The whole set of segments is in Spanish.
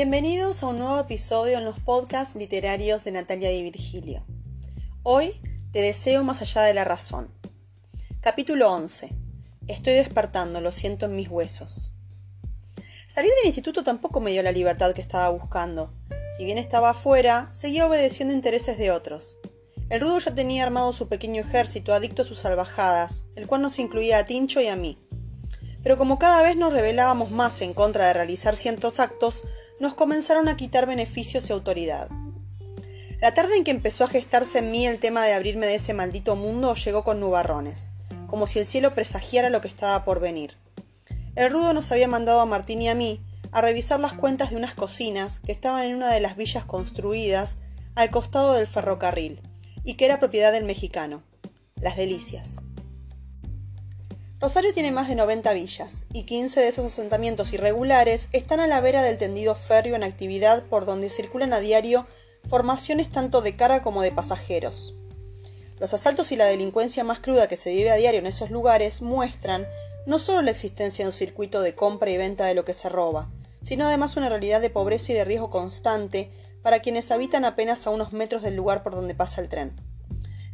Bienvenidos a un nuevo episodio en los podcasts literarios de Natalia Di Virgilio. Hoy te deseo más allá de la razón. Capítulo 11. Estoy despertando, lo siento en mis huesos. Salir del instituto tampoco me dio la libertad que estaba buscando. Si bien estaba afuera, seguía obedeciendo intereses de otros. El rudo ya tenía armado su pequeño ejército adicto a sus salvajadas, el cual nos incluía a Tincho y a mí. Pero como cada vez nos rebelábamos más en contra de realizar ciertos actos, nos comenzaron a quitar beneficios y autoridad. La tarde en que empezó a gestarse en mí el tema de abrirme de ese maldito mundo llegó con nubarrones, como si el cielo presagiara lo que estaba por venir. El rudo nos había mandado a Martín y a mí a revisar las cuentas de unas cocinas que estaban en una de las villas construidas al costado del ferrocarril y que era propiedad del mexicano, Las Delicias. Rosario tiene más de 90 villas, y 15 de esos asentamientos irregulares están a la vera del tendido férreo en actividad por donde circulan a diario formaciones tanto de carga como de pasajeros. Los asaltos y la delincuencia más cruda que se vive a diario en esos lugares muestran no solo la existencia de un circuito de compra y venta de lo que se roba, sino además una realidad de pobreza y de riesgo constante para quienes habitan apenas a unos metros del lugar por donde pasa el tren.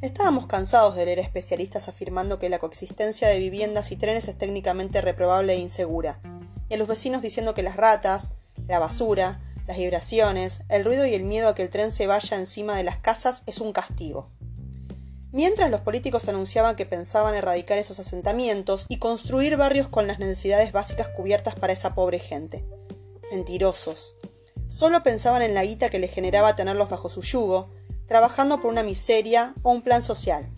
Estábamos cansados de leer especialistas afirmando que la coexistencia de viviendas y trenes es técnicamente reprobable e insegura, y a los vecinos diciendo que las ratas, la basura, las vibraciones, el ruido y el miedo a que el tren se vaya encima de las casas es un castigo. Mientras los políticos anunciaban que pensaban erradicar esos asentamientos y construir barrios con las necesidades básicas cubiertas para esa pobre gente. Mentirosos. Solo pensaban en la guita que les generaba tenerlos bajo su yugo, trabajando por una miseria o un plan social.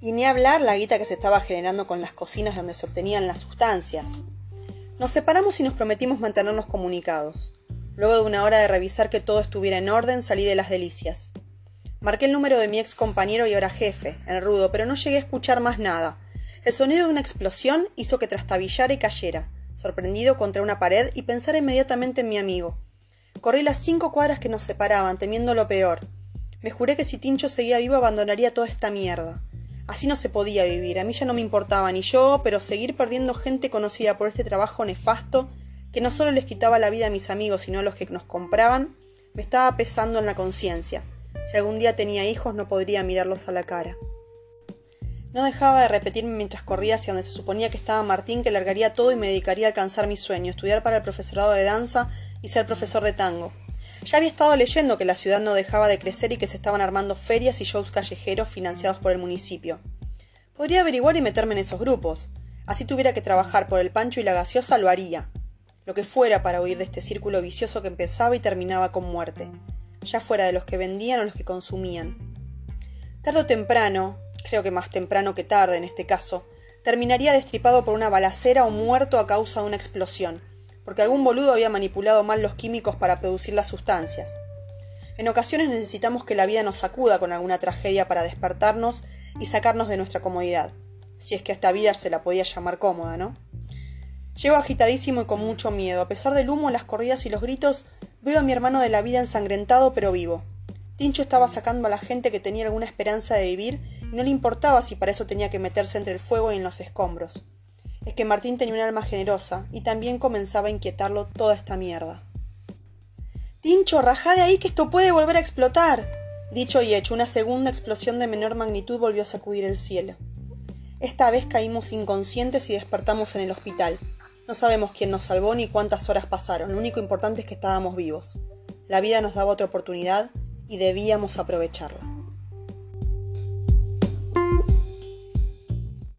Y ni hablar la guita que se estaba generando con las cocinas donde se obtenían las sustancias. Nos separamos y nos prometimos mantenernos comunicados. Luego de una hora de revisar que todo estuviera en orden, salí de las delicias. Marqué el número de mi ex compañero y ahora jefe, el rudo, pero no llegué a escuchar más nada. El sonido de una explosión hizo que trastabillara y cayera sorprendido contra una pared y pensar inmediatamente en mi amigo. Corrí las cinco cuadras que nos separaban, temiendo lo peor. Me juré que si Tincho seguía vivo abandonaría toda esta mierda. Así no se podía vivir, a mí ya no me importaba ni yo, pero seguir perdiendo gente conocida por este trabajo nefasto, que no solo les quitaba la vida a mis amigos, sino a los que nos compraban, me estaba pesando en la conciencia. Si algún día tenía hijos no podría mirarlos a la cara. No dejaba de repetirme mientras corría hacia donde se suponía que estaba Martín que largaría todo y me dedicaría a alcanzar mi sueño, estudiar para el profesorado de danza y ser profesor de tango. Ya había estado leyendo que la ciudad no dejaba de crecer y que se estaban armando ferias y shows callejeros financiados por el municipio. Podría averiguar y meterme en esos grupos. Así tuviera que trabajar por el pancho y la gaseosa, lo haría. Lo que fuera para huir de este círculo vicioso que empezaba y terminaba con muerte, ya fuera de los que vendían o los que consumían. Tardo o temprano, creo que más temprano que tarde en este caso, terminaría destripado por una balacera o muerto a causa de una explosión, porque algún boludo había manipulado mal los químicos para producir las sustancias. En ocasiones necesitamos que la vida nos sacuda con alguna tragedia para despertarnos y sacarnos de nuestra comodidad, si es que a esta vida se la podía llamar cómoda, ¿no? Llego agitadísimo y con mucho miedo. A pesar del humo, las corridas y los gritos, veo a mi hermano de la vida ensangrentado pero vivo. Tincho estaba sacando a la gente que tenía alguna esperanza de vivir no le importaba si para eso tenía que meterse entre el fuego y en los escombros. Es que Martín tenía un alma generosa y también comenzaba a inquietarlo toda esta mierda. Tincho, rajá de ahí que esto puede volver a explotar. Dicho y hecho, una segunda explosión de menor magnitud volvió a sacudir el cielo. Esta vez caímos inconscientes y despertamos en el hospital. No sabemos quién nos salvó ni cuántas horas pasaron, lo único importante es que estábamos vivos. La vida nos daba otra oportunidad y debíamos aprovecharla.